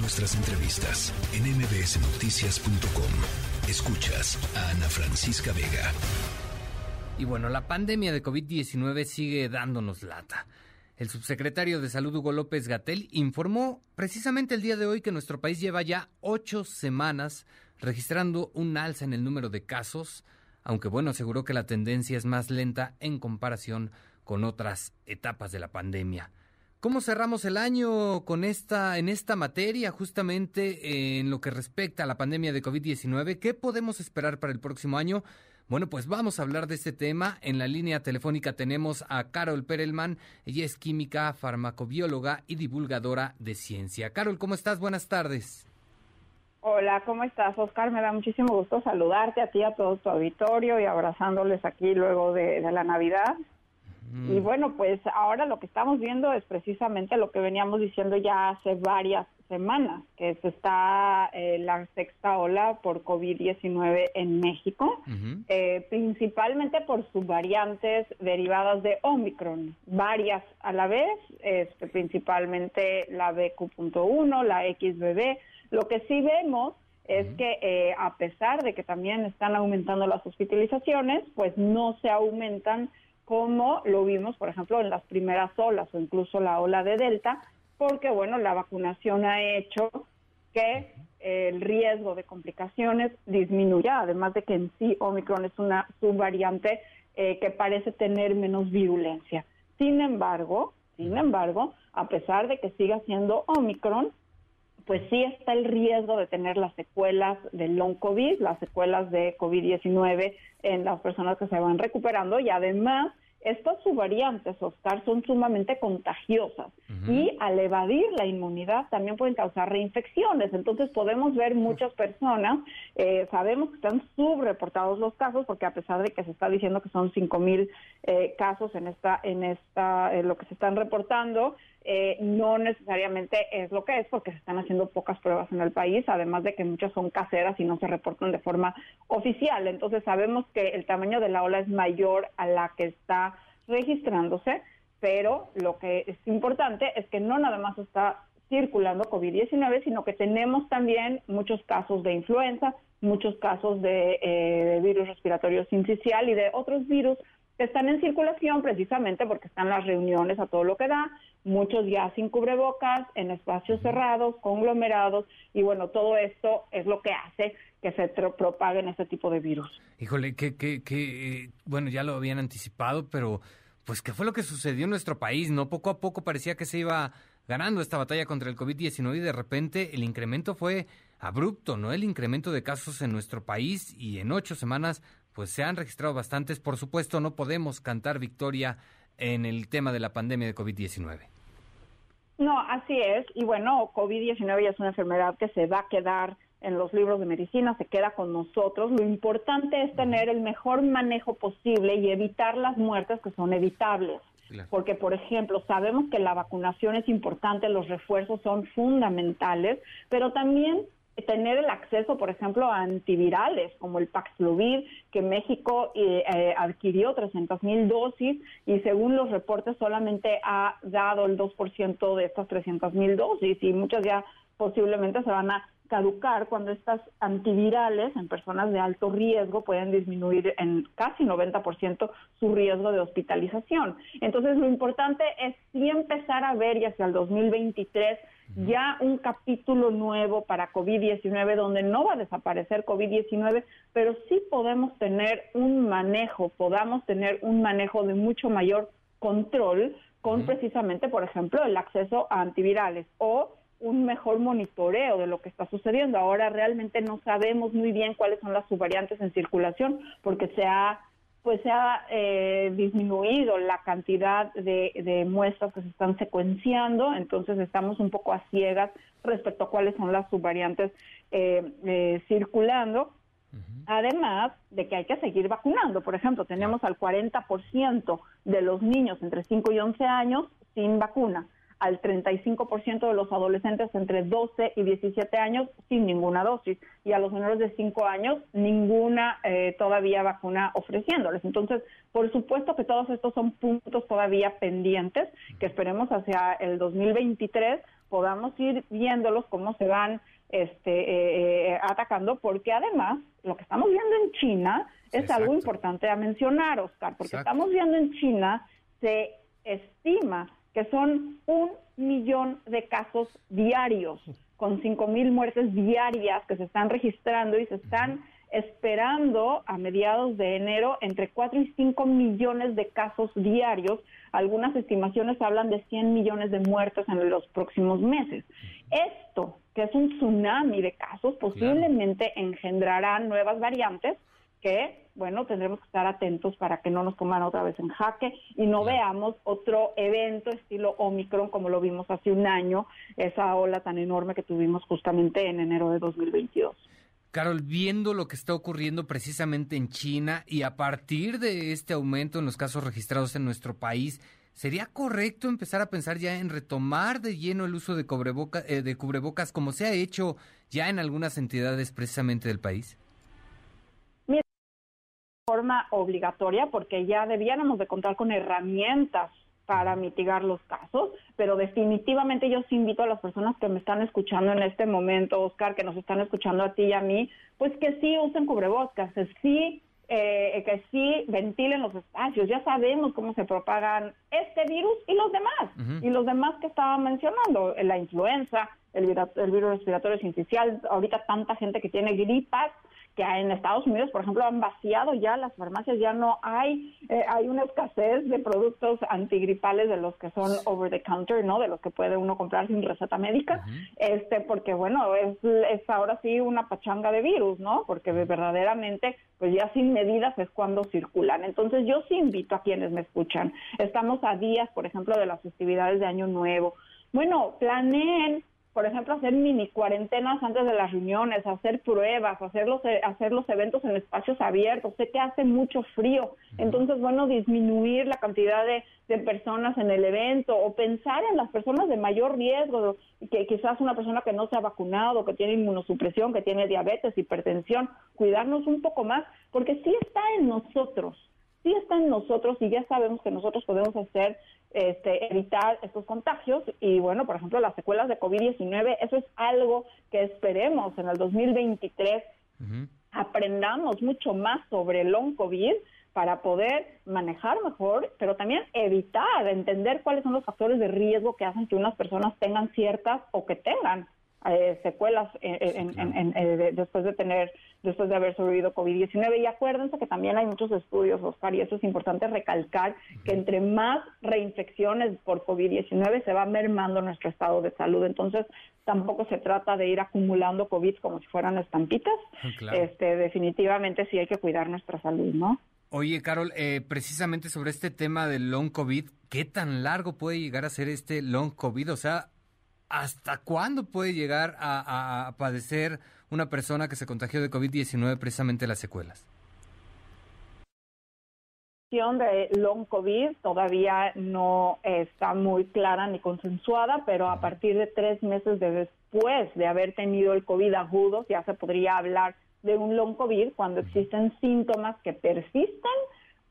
Nuestras entrevistas en mbsnoticias.com. Escuchas a Ana Francisca Vega. Y bueno, la pandemia de COVID-19 sigue dándonos lata. El subsecretario de Salud Hugo López Gatel informó precisamente el día de hoy que nuestro país lleva ya ocho semanas registrando un alza en el número de casos, aunque bueno, aseguró que la tendencia es más lenta en comparación con otras etapas de la pandemia. ¿Cómo cerramos el año con esta en esta materia justamente en lo que respecta a la pandemia de COVID-19? ¿Qué podemos esperar para el próximo año? Bueno, pues vamos a hablar de este tema. En la línea telefónica tenemos a Carol Perelman. Ella es química, farmacobióloga y divulgadora de ciencia. Carol, ¿cómo estás? Buenas tardes. Hola, ¿cómo estás, Oscar? Me da muchísimo gusto saludarte a ti, a todo tu auditorio y abrazándoles aquí luego de, la Navidad. Y bueno, pues ahora lo que estamos viendo es precisamente lo que veníamos diciendo ya hace varias semanas, que se está eh, la sexta ola por COVID-19 en México, eh, principalmente por sus variantes derivadas de Omicron, varias a la vez, este, principalmente la BQ.1, la XBB. Lo que sí vemos es que eh, a pesar de que también están aumentando las hospitalizaciones, pues no se aumentan como lo vimos, por ejemplo, en las primeras olas o incluso la ola de Delta, porque bueno, la vacunación ha hecho que el riesgo de complicaciones disminuya, además de que en sí Omicron es una subvariante eh, que parece tener menos virulencia. Sin embargo, sin embargo, a pesar de que siga siendo Omicron, pues sí está el riesgo de tener las secuelas del long COVID, las secuelas de COVID-19 en las personas que se van recuperando y además estas subvariantes, Oscar, son sumamente contagiosas y al evadir la inmunidad también pueden causar reinfecciones. Entonces podemos ver muchas personas, eh, sabemos que están subreportados los casos porque a pesar de que se está diciendo que son 5 mil eh, casos en esta, en esta, lo que se están reportando, eh, no necesariamente es lo que es porque se están haciendo pocas pruebas en el país, además de que muchas son caseras y no se reportan de forma oficial. Entonces sabemos que el tamaño de la ola es mayor a la que está registrándose, pero lo que es importante es que no nada más está circulando COVID-19, sino que tenemos también muchos casos de influenza, muchos casos de, eh, de virus respiratorio sincicial y de otros virus que están en circulación precisamente porque están las reuniones a todo lo que da, muchos ya sin cubrebocas, en espacios cerrados, conglomerados, y bueno, todo esto es lo que hace que se propaguen este tipo de virus. Híjole, que, que, que, bueno, ya lo habían anticipado, pero pues, ¿qué fue lo que sucedió en nuestro país? ¿No? Poco a poco parecía que se iba ganando esta batalla contra el COVID-19 y de repente el incremento fue abrupto, ¿no? El incremento de casos en nuestro país y en ocho semanas pues se han registrado bastantes. Por supuesto, no podemos cantar victoria en el tema de la pandemia de COVID-19. No, así es. Y bueno, COVID-19 ya es una enfermedad que se va a quedar en los libros de medicina, se queda con nosotros. Lo importante es tener el mejor manejo posible y evitar las muertes que son evitables. Porque, por ejemplo, sabemos que la vacunación es importante, los refuerzos son fundamentales, pero también tener el acceso, por ejemplo, a antivirales como el Paxlovid, que México eh, eh, adquirió 300 mil dosis y según los reportes solamente ha dado el 2% de estas 300 mil dosis y muchas ya posiblemente se van a caducar cuando estas antivirales en personas de alto riesgo pueden disminuir en casi 90% su riesgo de hospitalización. Entonces, lo importante es sí empezar a ver y hacia el 2023 ya un capítulo nuevo para COVID-19 donde no va a desaparecer COVID-19, pero sí podemos tener un manejo, podamos tener un manejo de mucho mayor control con precisamente, por ejemplo, el acceso a antivirales o un mejor monitoreo de lo que está sucediendo. Ahora realmente no sabemos muy bien cuáles son las subvariantes en circulación porque se ha pues se ha eh, disminuido la cantidad de, muestras que se están secuenciando, entonces estamos un poco a ciegas respecto a cuáles son las subvariantes eh, eh, circulando. Además de que hay que seguir vacunando. Por ejemplo, tenemos al 40% de los niños entre 5 y 11 años sin vacuna al 35% de los adolescentes entre 12 y 17 años sin ninguna dosis. Y a los menores de 5 años ninguna eh, todavía vacuna ofreciéndoles. Entonces, por supuesto que todos estos son puntos todavía pendientes que esperemos hacia el 2023 podamos ir viéndolos cómo se van este, eh, eh, atacando, porque además lo que estamos viendo en China es algo importante a mencionar, Oscar, porque estamos viendo en China, se estima que son un millón de casos diarios, con cinco mil muertes diarias que se están registrando y se están esperando a mediados de enero entre 4 y 5 millones de casos diarios. Algunas estimaciones hablan de 100 millones de muertos en los próximos meses. Esto, que es un tsunami de casos, posiblemente engendrará nuevas variantes que, bueno, tendremos que estar atentos para que no nos coman otra vez en jaque y no veamos otro evento estilo Omicron como lo vimos hace un año, esa ola tan enorme que tuvimos justamente en enero de 2022. Carol, viendo lo que está ocurriendo precisamente en China y a partir de este aumento en los casos registrados en nuestro país, ¿sería correcto empezar a pensar ya en retomar de lleno el uso de, eh, de cubrebocas como se ha hecho ya en algunas entidades precisamente del país? Forma obligatoria porque ya debiéramos de contar con herramientas para mitigar los casos, pero definitivamente yo sí invito a las personas que me están escuchando en este momento, Oscar, que nos están escuchando a ti y a mí, pues que sí usen cubrebocas, que sí, eh, que sí ventilen los espacios. Ya sabemos cómo se propagan este virus y los demás, y los demás que estaba mencionando, la influenza, el, el virus respiratorio sincicial, ahorita tanta gente que tiene gripas, que en Estados Unidos, por ejemplo, han vaciado ya las farmacias, ya no hay, eh, hay una escasez de productos antigripales de los que son over the counter, ¿no? De los que puede uno comprar sin receta médica, este, porque bueno, es, es ahora sí una pachanga de virus, ¿no? Porque verdaderamente, pues ya sin medidas es cuando circulan. Entonces yo sí invito a quienes me escuchan. Estamos a días, por ejemplo, de las festividades de Año Nuevo. Bueno, planeen por ejemplo, hacer mini cuarentenas antes de las reuniones, hacer pruebas, hacer los, e, hacer los eventos en espacios abiertos. Sé que hace mucho frío, entonces, bueno, disminuir la cantidad de, personas en el evento o pensar en las personas de mayor riesgo, que quizás una persona que no se ha vacunado, que tiene inmunosupresión, que tiene diabetes, hipertensión, cuidarnos un poco más, porque sí está en nosotros sí está en nosotros y ya sabemos que nosotros podemos hacer este, evitar estos contagios. Y bueno, por ejemplo, las secuelas de COVID-19, eso es algo que esperemos en el 2023 aprendamos mucho más sobre el long COVID para poder manejar mejor, pero también evitar, entender cuáles son los factores de riesgo que hacen que unas personas tengan ciertas o que tengan eh, secuelas eh, después de tener, después de haber sobrevivido COVID-19. Y acuérdense que también hay muchos estudios, Oscar, y eso es importante recalcar, que entre más reinfecciones por COVID-19 se va mermando nuestro estado de salud. Entonces, tampoco se trata de ir acumulando COVID como si fueran estampitas. Ah, este, definitivamente sí hay que cuidar nuestra salud, ¿no? Oye, Carol, eh, precisamente sobre este tema del long COVID, ¿qué tan largo puede llegar a ser este long COVID? O sea, ¿Hasta cuándo puede llegar a, padecer una persona que se contagió de COVID-19 precisamente las secuelas? de long COVID todavía no está muy clara ni consensuada, pero a partir de tres meses de después de haber tenido el COVID agudo, ya se podría hablar de un long COVID cuando existen síntomas que persisten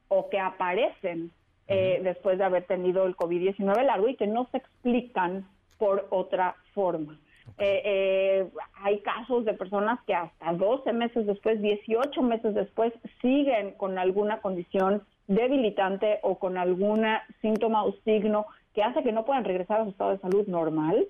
o que aparecen eh, después de haber tenido el COVID-19 largo y que no se explican por otra forma. Eh, eh, hay casos de personas que hasta 12 meses después, 18 meses después, siguen con alguna condición debilitante o con algún síntoma o signo que hace que no puedan regresar a su estado de salud normal,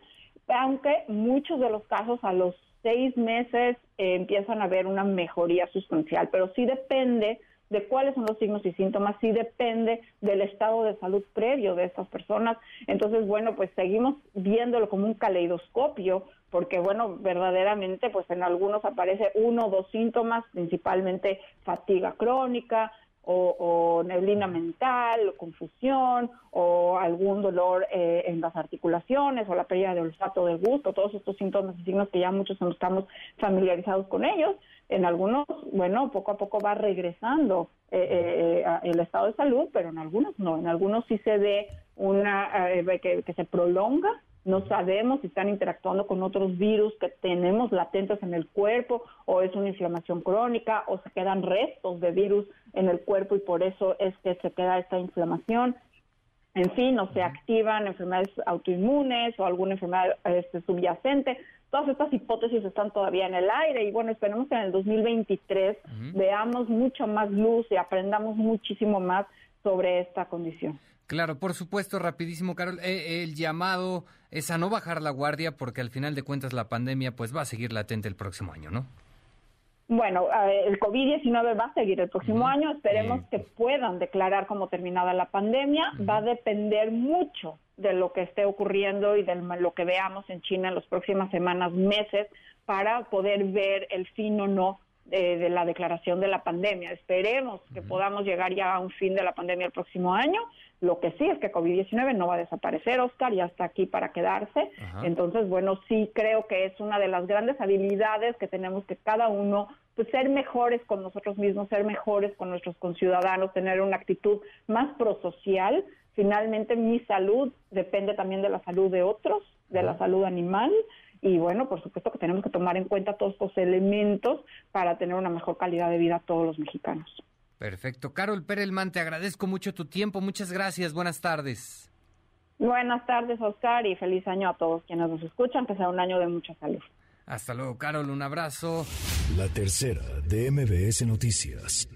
aunque muchos de los casos a los seis meses eh, empiezan a ver una mejoría sustancial, pero sí depende de cuáles son los signos y síntomas, sí depende del estado de salud previo de estas personas. Entonces, bueno, pues seguimos viéndolo como un caleidoscopio, porque, bueno, verdaderamente, pues en algunos aparece uno o dos síntomas, principalmente fatiga crónica, o, neblina mental, o confusión, o algún dolor eh, en las articulaciones, o la pérdida de olfato del gusto, todos estos síntomas y signos que ya muchos no estamos familiarizados con ellos. En algunos, bueno, poco a poco va regresando eh, eh, el estado de salud, pero en algunos no. En algunos sí se ve una que, que se prolonga no sabemos si están interactuando con otros virus que tenemos latentes en el cuerpo o es una inflamación crónica o se quedan restos de virus en el cuerpo y por eso es que se queda esta inflamación. en fin, o se activan enfermedades autoinmunes o alguna enfermedad este, subyacente. Todas estas hipótesis están todavía en el aire y bueno, esperemos que en el 2023 veamos mucho más luz y aprendamos muchísimo más sobre esta condición. Claro, por supuesto, rapidísimo, Carol. Eh, el llamado es a no bajar la guardia porque al final de cuentas la pandemia pues va a seguir latente el próximo año, ¿no? Bueno, el COVID-19 va a seguir el próximo año. Esperemos que puedan declarar como terminada la pandemia. Va a depender mucho de lo que esté ocurriendo y de lo que veamos en China en las próximas semanas, meses, para poder ver el fin o no de, la declaración de la pandemia. Esperemos que podamos llegar ya a un fin de la pandemia el próximo año. Lo que sí es que COVID-19 no va a desaparecer, Oscar, ya está aquí para quedarse. Entonces, bueno, sí creo que es una de las grandes habilidades que tenemos que cada uno pues ser mejores con nosotros mismos, ser mejores con nuestros conciudadanos, tener una actitud más prosocial. Finalmente, mi salud depende también de la salud de otros, de la salud animal. Y bueno, por supuesto que tenemos que tomar en cuenta todos estos elementos para tener una mejor calidad de vida a todos los mexicanos. Perfecto. Carol Perelman, te agradezco mucho tu tiempo. Muchas gracias. Buenas tardes. Buenas tardes, Oscar, y feliz año a todos quienes nos escuchan, que sea un año de mucha salud. Hasta luego, Carol. Un abrazo. La tercera de MBS Noticias.